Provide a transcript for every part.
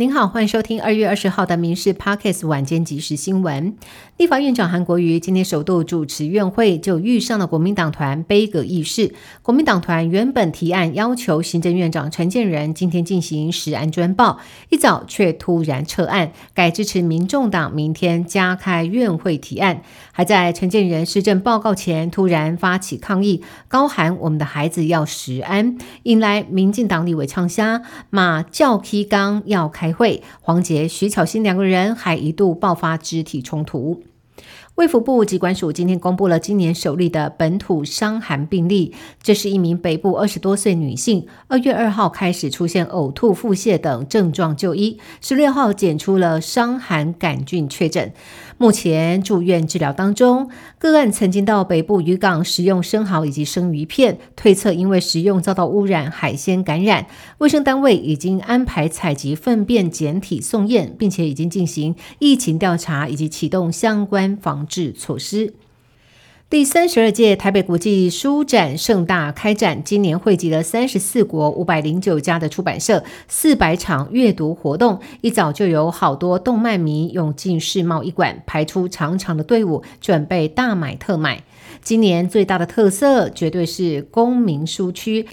您好，欢迎收听二月二十号的《民事 Pockets》晚间即时新闻。立法院长韩国瑜今天首度主持院会，就遇上了国民党团悲歌议事。国民党团原本提案要求行政院长陈建仁今天进行实案专报，一早却突然撤案，改支持民众党明天加开院会提案。还在陈建仁施政报告前突然发起抗议，高喊“我们的孩子要实安”，引来民进党立委呛虾，马教批纲要开。会黄杰、徐巧芯两个人还一度爆发肢体冲突。卫福部疾管署今天公布了今年首例的本土伤寒病例，这是一名北部二十多岁女性，二月二号开始出现呕吐、腹泻等症状就医，十六号检出了伤寒杆菌确诊。目前住院治疗当中，个案曾经到北部渔港食用生蚝以及生鱼片，推测因为食用遭到污染，海鲜感染。卫生单位已经安排采集粪便检体送验，并且已经进行疫情调查以及启动相关防治措施。第三十二届台北国际书展盛大开展，今年汇集了三十四国五百零九家的出版社，四百场阅读活动。一早就有好多动漫迷涌进世贸一馆，排出长长的队伍，准备大买特买。今年最大的特色绝对是公民书区，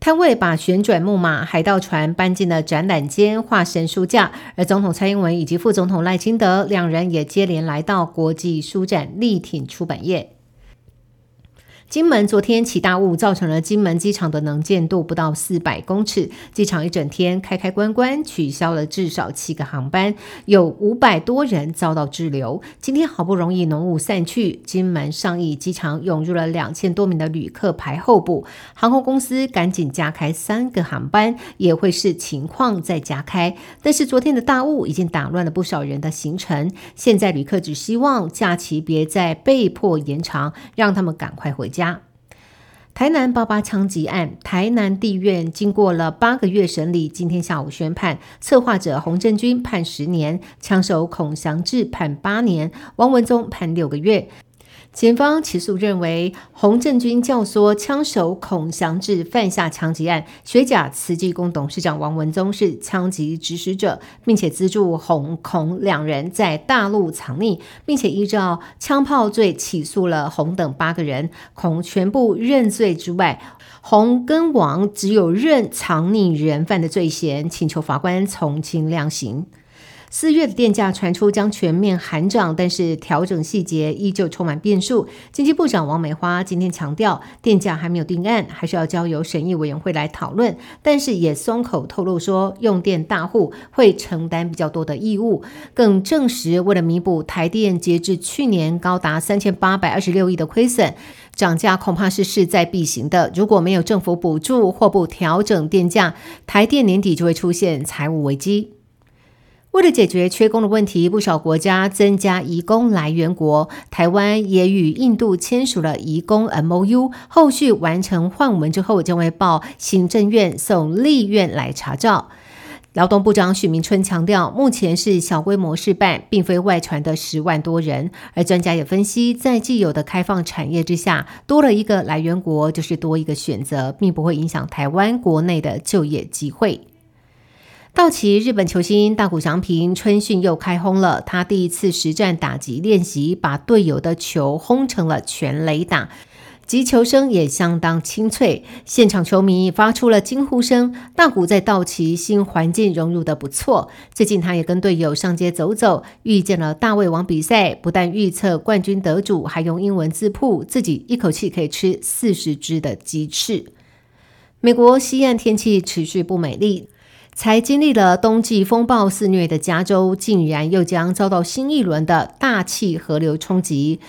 摊位把旋转木马、海盗船搬进了展览间，化身书架。而总统蔡英文以及副总统赖清德两人也接连来到国际书展，力挺出版业。金门昨天起大雾，造成了金门机场的能见度不到四百公尺，机场一整天开开关关，取消了至少七个航班，有五百多人遭到滞留。今天好不容易浓雾散去，金门上亿机场涌入了两千多名的旅客排候补，航空公司赶紧加开三个航班，也会视情况再加开。但是昨天的大雾已经打乱了不少人的行程，现在旅客只希望假期别再被迫延长，让他们赶快回家。家台南八八枪击案，台南地院经过了八个月审理，今天下午宣判，策划者洪振军判十年，枪手孔祥志判八年，王文宗判六个月。检方起诉认为，洪振军教唆枪手孔祥志犯下枪击案，学甲慈济宫董事长王文宗是枪击指使者，并且资助洪孔两人在大陆藏匿，并且依照枪炮罪起诉了洪等八个人，孔全部认罪之外，洪跟王只有认藏匿人犯的罪嫌，请求法官从轻量刑。四月的电价传出将全面喊涨，但是调整细节依旧充满变数。经济部长王美花今天强调，电价还没有定案，还是要交由审议委员会来讨论。但是也松口透露说，用电大户会承担比较多的义务，更证实为了弥补台电截至去年高达三千八百二十六亿的亏损，涨价恐怕是势在必行的。如果没有政府补助或不调整电价，台电年底就会出现财务危机。为了解决缺工的问题，不少国家增加移工来源国。台湾也与印度签署了移工 MOU，后续完成换文之后，将会报行政院送立院来查照。劳动部长许明春强调，目前是小规模试办，并非外传的十万多人。而专家也分析，在既有的开放产业之下，多了一个来源国，就是多一个选择，并不会影响台湾国内的就业机会。道奇日本球星大谷翔平春训又开轰了，他第一次实战打击练习，把队友的球轰成了全垒打，击球声也相当清脆，现场球迷发出了惊呼声。大谷在道奇新环境融入的不错，最近他也跟队友上街走走，遇见了大胃王比赛，不但预测冠军得主，还用英文字铺自己一口气可以吃四十只的鸡翅。美国西岸天气持续不美丽。才经历了冬季风暴肆虐的加州，竟然又将遭到新一轮的大气河流冲击。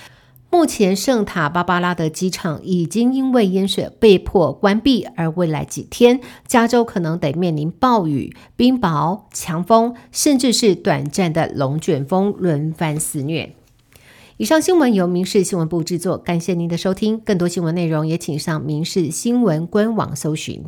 目前，圣塔芭芭拉的机场已经因为淹水被迫关闭，而未来几天，加州可能得面临暴雨、冰雹、强风，甚至是短暂的龙卷风轮番肆虐。以上新闻由民事新闻部制作，感谢您的收听。更多新闻内容也请上民事新闻官网搜寻。